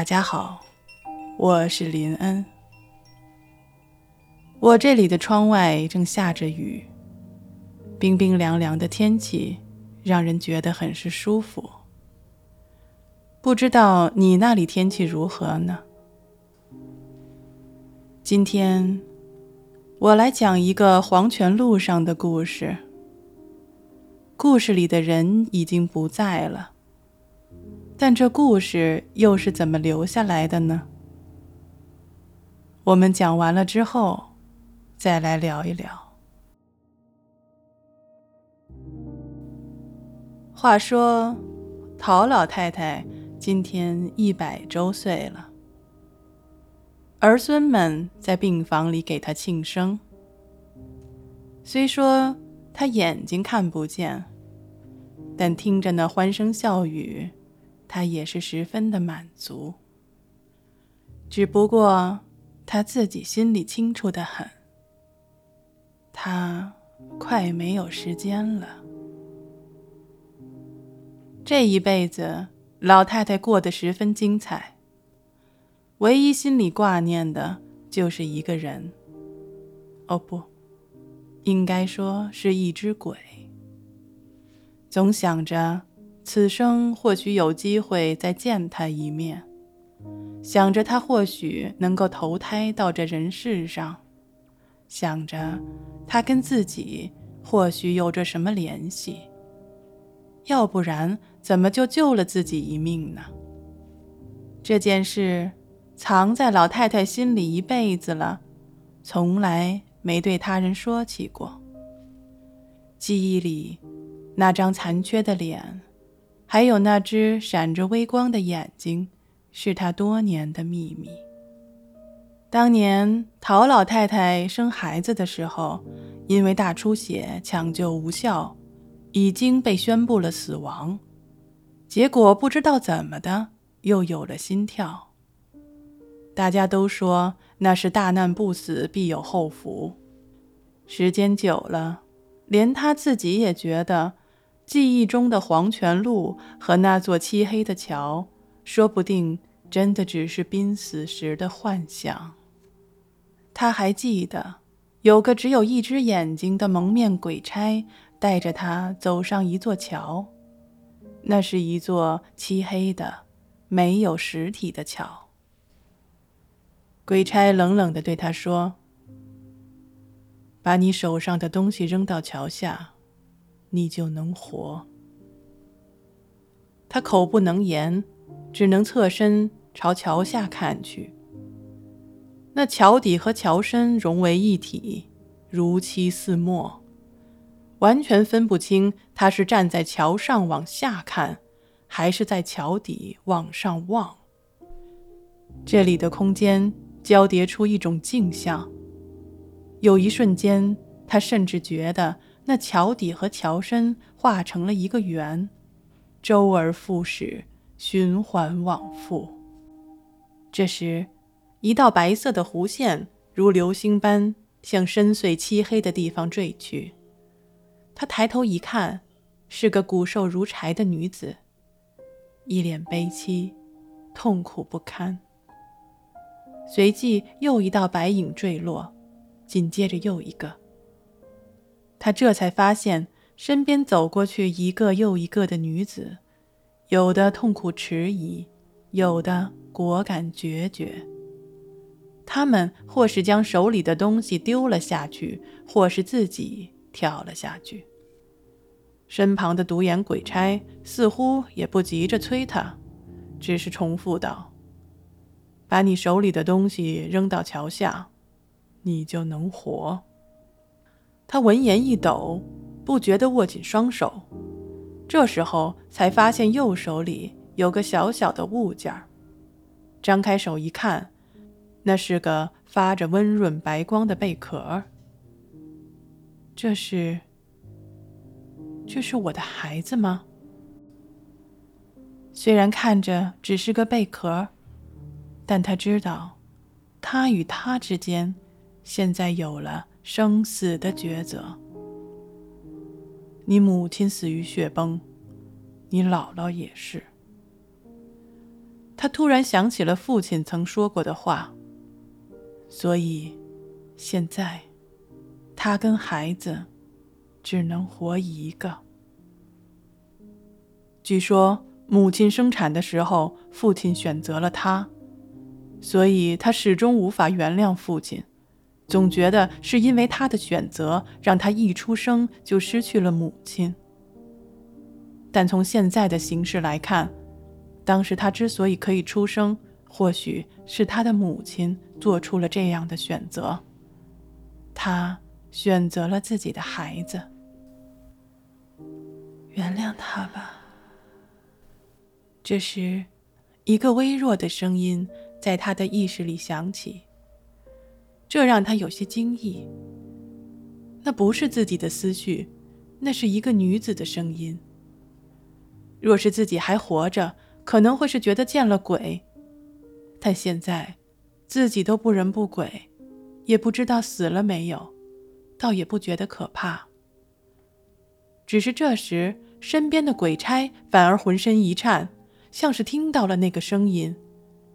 大家好，我是林恩。我这里的窗外正下着雨，冰冰凉凉的天气让人觉得很是舒服。不知道你那里天气如何呢？今天我来讲一个黄泉路上的故事。故事里的人已经不在了，但这故事又是怎么留下来的呢？我们讲完了之后。再来聊一聊。话说，陶老太太今天一百周岁了，儿孙们在病房里给她庆生。虽说她眼睛看不见，但听着那欢声笑语，他也是十分的满足。只不过他自己心里清楚的很。他快没有时间了。这一辈子，老太太过得十分精彩。唯一心里挂念的就是一个人。哦，不，应该说是一只鬼。总想着此生或许有机会再见他一面，想着他或许能够投胎到这人世上。想着，他跟自己或许有着什么联系，要不然怎么就救了自己一命呢？这件事藏在老太太心里一辈子了，从来没对他人说起过。记忆里，那张残缺的脸，还有那只闪着微光的眼睛，是他多年的秘密。当年陶老太太生孩子的时候，因为大出血抢救无效，已经被宣布了死亡。结果不知道怎么的，又有了心跳。大家都说那是大难不死必有后福。时间久了，连他自己也觉得，记忆中的黄泉路和那座漆黑的桥，说不定真的只是濒死时的幻想。他还记得，有个只有一只眼睛的蒙面鬼差带着他走上一座桥，那是一座漆黑的、没有实体的桥。鬼差冷冷地对他说：“把你手上的东西扔到桥下，你就能活。”他口不能言，只能侧身朝桥下看去。那桥底和桥身融为一体，如漆似墨，完全分不清他是站在桥上往下看，还是在桥底往上望。这里的空间交叠出一种镜像，有一瞬间，他甚至觉得那桥底和桥身化成了一个圆，周而复始，循环往复。这时。一道白色的弧线如流星般向深邃漆黑的地方坠去。他抬头一看，是个骨瘦如柴的女子，一脸悲戚，痛苦不堪。随即又一道白影坠落，紧接着又一个。他这才发现，身边走过去一个又一个的女子，有的痛苦迟疑，有的果敢决绝。他们或是将手里的东西丢了下去，或是自己跳了下去。身旁的独眼鬼差似乎也不急着催他，只是重复道：“把你手里的东西扔到桥下，你就能活。”他闻言一抖，不觉地握紧双手。这时候才发现右手里有个小小的物件儿，张开手一看。那是个发着温润白光的贝壳。这是，这是我的孩子吗？虽然看着只是个贝壳，但他知道，他与他之间，现在有了生死的抉择。你母亲死于血崩，你姥姥也是。他突然想起了父亲曾说过的话，所以现在他跟孩子只能活一个。据说母亲生产的时候，父亲选择了他，所以他始终无法原谅父亲，总觉得是因为他的选择让他一出生就失去了母亲。但从现在的形势来看，当时他之所以可以出生，或许是他的母亲做出了这样的选择。他选择了自己的孩子。原谅他吧。这时，一个微弱的声音在他的意识里响起，这让他有些惊异。那不是自己的思绪，那是一个女子的声音。若是自己还活着，可能会是觉得见了鬼，但现在自己都不人不鬼，也不知道死了没有，倒也不觉得可怕。只是这时，身边的鬼差反而浑身一颤。像是听到了那个声音，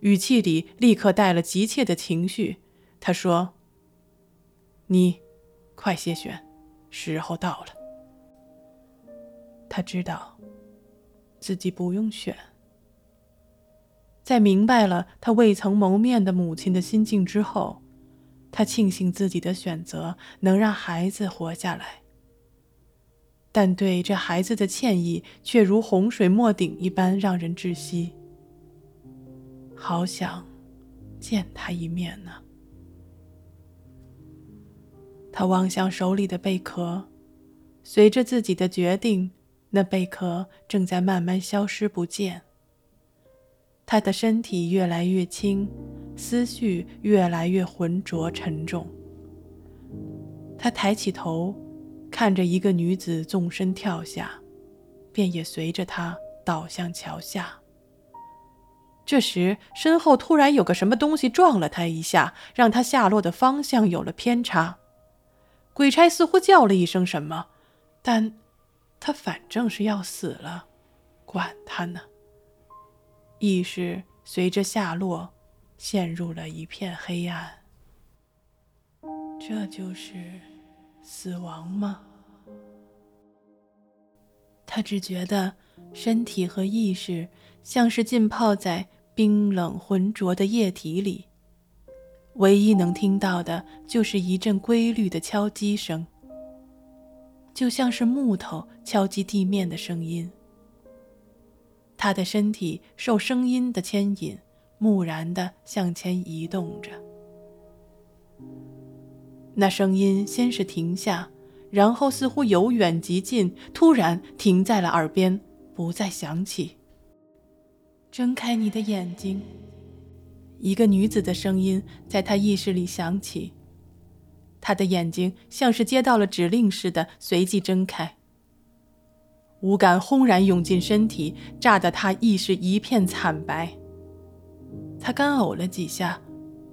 语气里立刻带了急切的情绪。他说：“你，快些选，时候到了。”他知道，自己不用选。在明白了他未曾谋面的母亲的心境之后，他庆幸自己的选择能让孩子活下来。但对这孩子的歉意却如洪水没顶一般，让人窒息。好想见他一面呢。他望向手里的贝壳，随着自己的决定，那贝壳正在慢慢消失不见。他的身体越来越轻，思绪越来越浑浊沉重。他抬起头。看着一个女子纵身跳下，便也随着她倒向桥下。这时，身后突然有个什么东西撞了他一下，让他下落的方向有了偏差。鬼差似乎叫了一声什么，但他反正是要死了，管他呢。意识随着下落，陷入了一片黑暗。这就是。死亡吗？他只觉得身体和意识像是浸泡在冰冷浑浊的液体里，唯一能听到的就是一阵规律的敲击声，就像是木头敲击地面的声音。他的身体受声音的牵引，木然地向前移动着。那声音先是停下，然后似乎由远及近，突然停在了耳边，不再响起。睁开你的眼睛。一个女子的声音在他意识里响起，他的眼睛像是接到了指令似的，随即睁开。五感轰然涌进身体，炸得他意识一片惨白。他干呕了几下，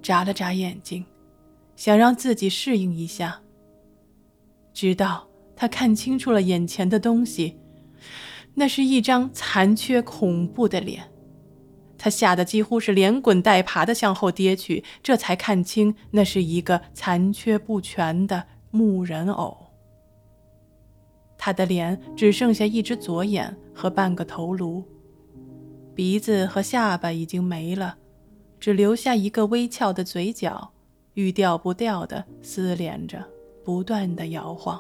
眨了眨眼睛。想让自己适应一下，直到他看清楚了眼前的东西，那是一张残缺恐怖的脸。他吓得几乎是连滚带爬的向后跌去，这才看清那是一个残缺不全的木人偶。他的脸只剩下一只左眼和半个头颅，鼻子和下巴已经没了，只留下一个微翘的嘴角。欲掉不掉的撕连着，不断的摇晃。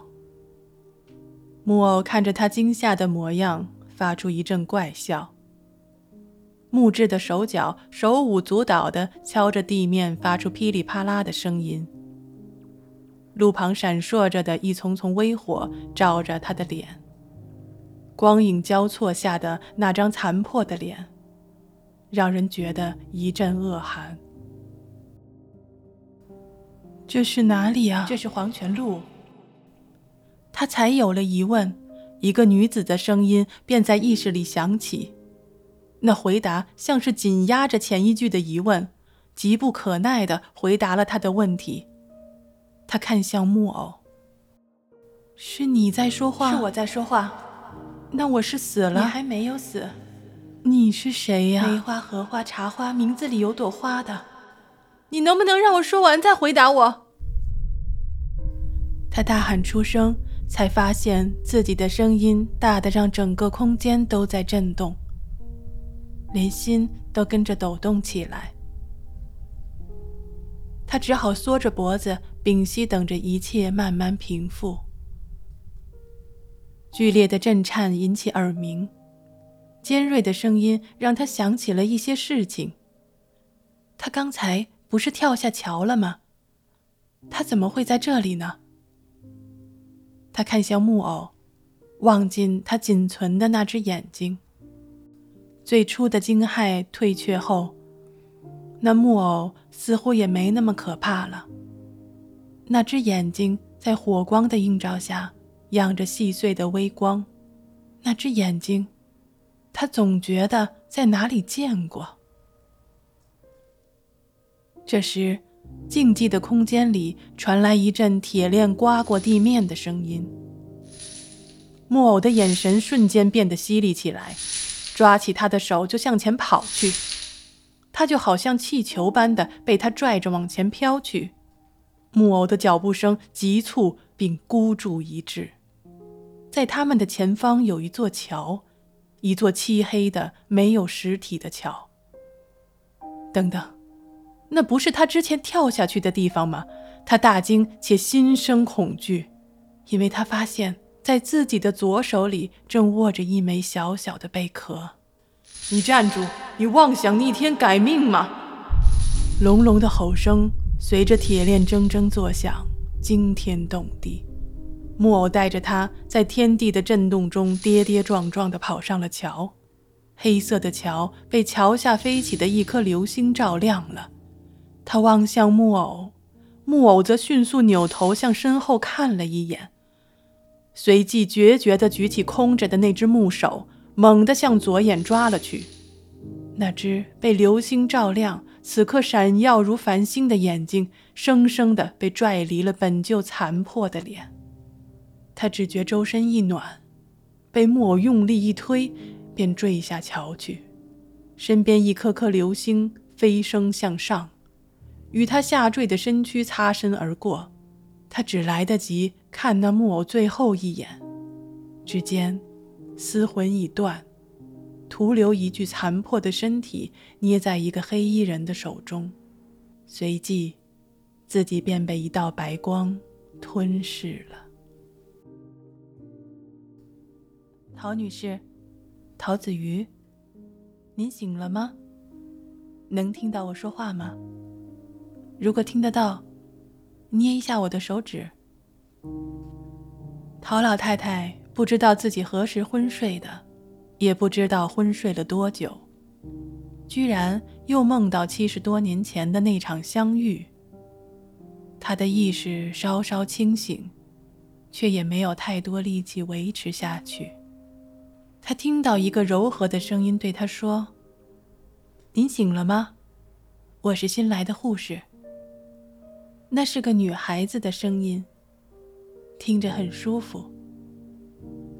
木偶看着他惊吓的模样，发出一阵怪笑。木质的手脚手舞足蹈地敲着地面，发出噼里啪啦的声音。路旁闪烁着的一丛丛微火照着他的脸，光影交错下的那张残破的脸，让人觉得一阵恶寒。这是哪里啊？这是黄泉路。他才有了疑问，一个女子的声音便在意识里响起。那回答像是紧压着前一句的疑问，急不可耐地回答了他的问题。他看向木偶：“是你在说话？是我在说话。那我是死了？你还没有死。你是谁呀？梅花、荷花、茶花，名字里有朵花的。你能不能让我说完再回答我？他大喊出声，才发现自己的声音大得让整个空间都在震动，连心都跟着抖动起来。他只好缩着脖子，屏息等着一切慢慢平复。剧烈的震颤引起耳鸣，尖锐的声音让他想起了一些事情。他刚才不是跳下桥了吗？他怎么会在这里呢？他看向木偶，望进他仅存的那只眼睛。最初的惊骇退却后，那木偶似乎也没那么可怕了。那只眼睛在火光的映照下。漾着细碎的微光，那只眼睛，他总觉得在哪里见过。这时，静寂的空间里传来一阵铁链刮过地面的声音。木偶的眼神瞬间变得犀利起来，抓起他的手就向前跑去，他就好像气球般的被他拽着往前飘去。木偶的脚步声急促并孤注一掷。在他们的前方有一座桥，一座漆黑的、没有实体的桥。等等，那不是他之前跳下去的地方吗？他大惊且心生恐惧，因为他发现，在自己的左手里正握着一枚小小的贝壳。你站住！你妄想逆天改命吗？隆隆的吼声随着铁链铮铮作响，惊天动地。木偶带着他在天地的震动中跌跌撞撞地跑上了桥，黑色的桥被桥下飞起的一颗流星照亮了。他望向木偶，木偶则迅速扭头向身后看了一眼，随即决绝地举起空着的那只木手，猛地向左眼抓了去。那只被流星照亮、此刻闪耀如繁星的眼睛，生生地被拽离了本就残破的脸。他只觉周身一暖，被木偶用力一推，便坠下桥去。身边一颗颗流星飞升向上，与他下坠的身躯擦身而过。他只来得及看那木偶最后一眼，只见丝魂已断，徒留一具残破的身体捏在一个黑衣人的手中，随即自己便被一道白光吞噬了。陶女士，陶子瑜，您醒了吗？能听到我说话吗？如果听得到，捏一下我的手指。陶老太太不知道自己何时昏睡的，也不知道昏睡了多久，居然又梦到七十多年前的那场相遇。她的意识稍稍清醒，却也没有太多力气维持下去。他听到一个柔和的声音对他说：“您醒了吗？我是新来的护士。”那是个女孩子的声音，听着很舒服。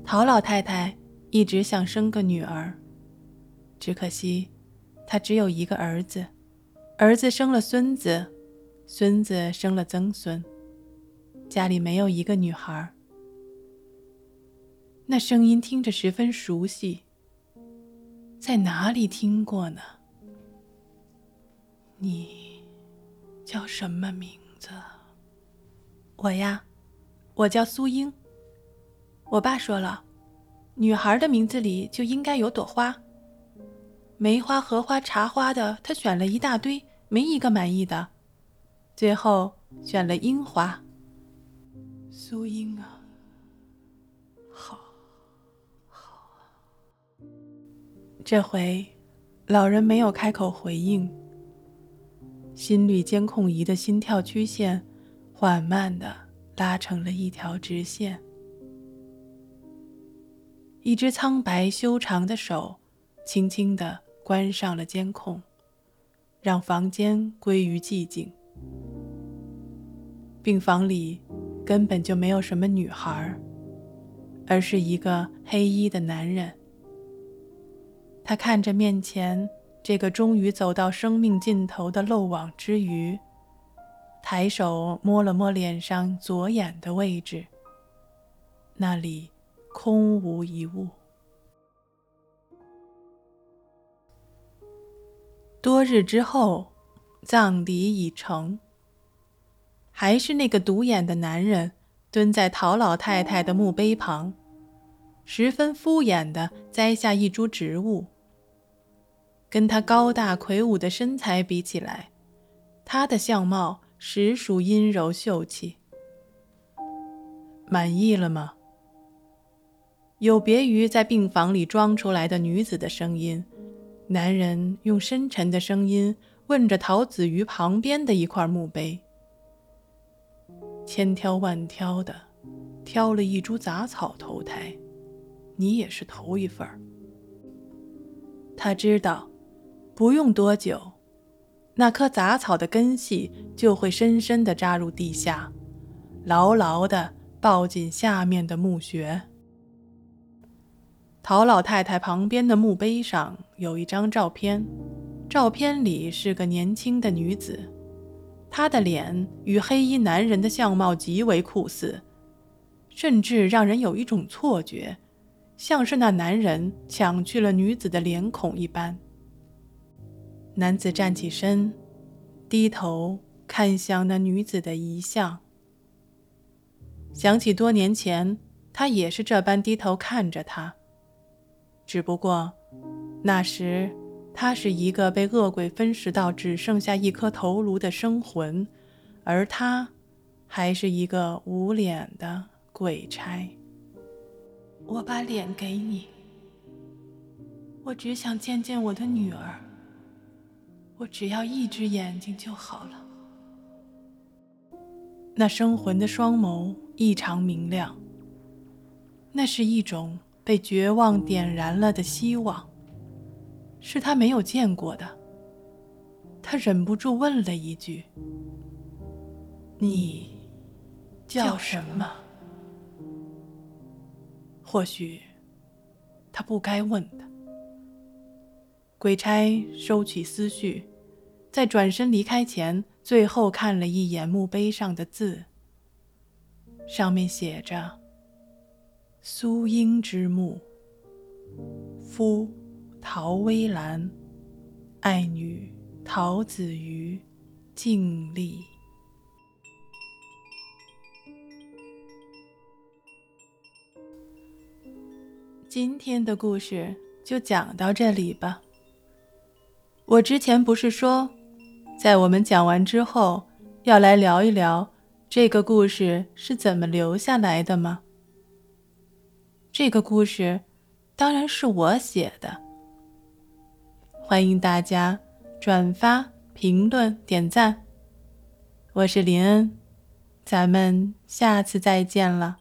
陶老太太一直想生个女儿，只可惜她只有一个儿子，儿子生了孙子，孙子生了曾孙，家里没有一个女孩。那声音听着十分熟悉，在哪里听过呢？你叫什么名我呀，我叫苏英。我爸说了，女孩的名字里就应该有朵花。梅花、荷花、茶花的，他选了一大堆，没一个满意的，最后选了樱花。苏英啊。这回，老人没有开口回应。心率监控仪的心跳曲线缓慢的拉成了一条直线。一只苍白修长的手轻轻地关上了监控，让房间归于寂静。病房里根本就没有什么女孩，而是一个黑衣的男人。他看着面前这个终于走到生命尽头的漏网之鱼，抬手摸了摸脸上左眼的位置，那里空无一物。多日之后，葬礼已成。还是那个独眼的男人蹲在陶老太太的墓碑旁，十分敷衍地摘下一株植物。跟他高大魁梧的身材比起来，他的相貌实属阴柔秀气。满意了吗？有别于在病房里装出来的女子的声音。男人用深沉的声音问着陶子瑜旁边的一块墓碑：“千挑万挑的，挑了一株杂草投胎，你也是头一份儿。”他知道，不用多久，那棵杂草的根系就会深深地扎入地下，牢牢地抱紧下面的墓穴。陶老太太旁边的墓碑上有一张照片，照片里是个年轻的女子，她的脸与黑衣男人的相貌极为酷似，甚至让人有一种错觉，像是那男人抢去了女子的脸孔一般。男子站起身，低头看向那女子的遗像，想起多年前他也是这般低头看着她。只不过，那时他是一个被恶鬼分食到只剩下一颗头颅的生魂，而他还是一个无脸的鬼差。我把脸给你，我只想见见我的女儿。我只要一只眼睛就好了。那生魂的双眸异常明亮，那是一种。被绝望点燃了的希望，是他没有见过的。他忍不住问了一句：“你叫什么？”或许他不该问的。鬼差收起思绪，在转身离开前，最后看了一眼墓碑上的字，上面写着。苏英之墓，夫陶微兰，爱女陶子瑜，静立。今天的故事就讲到这里吧。我之前不是说，在我们讲完之后，要来聊一聊这个故事是怎么留下来的吗？这个故事当然是我写的，欢迎大家转发、评论、点赞。我是林恩，咱们下次再见了。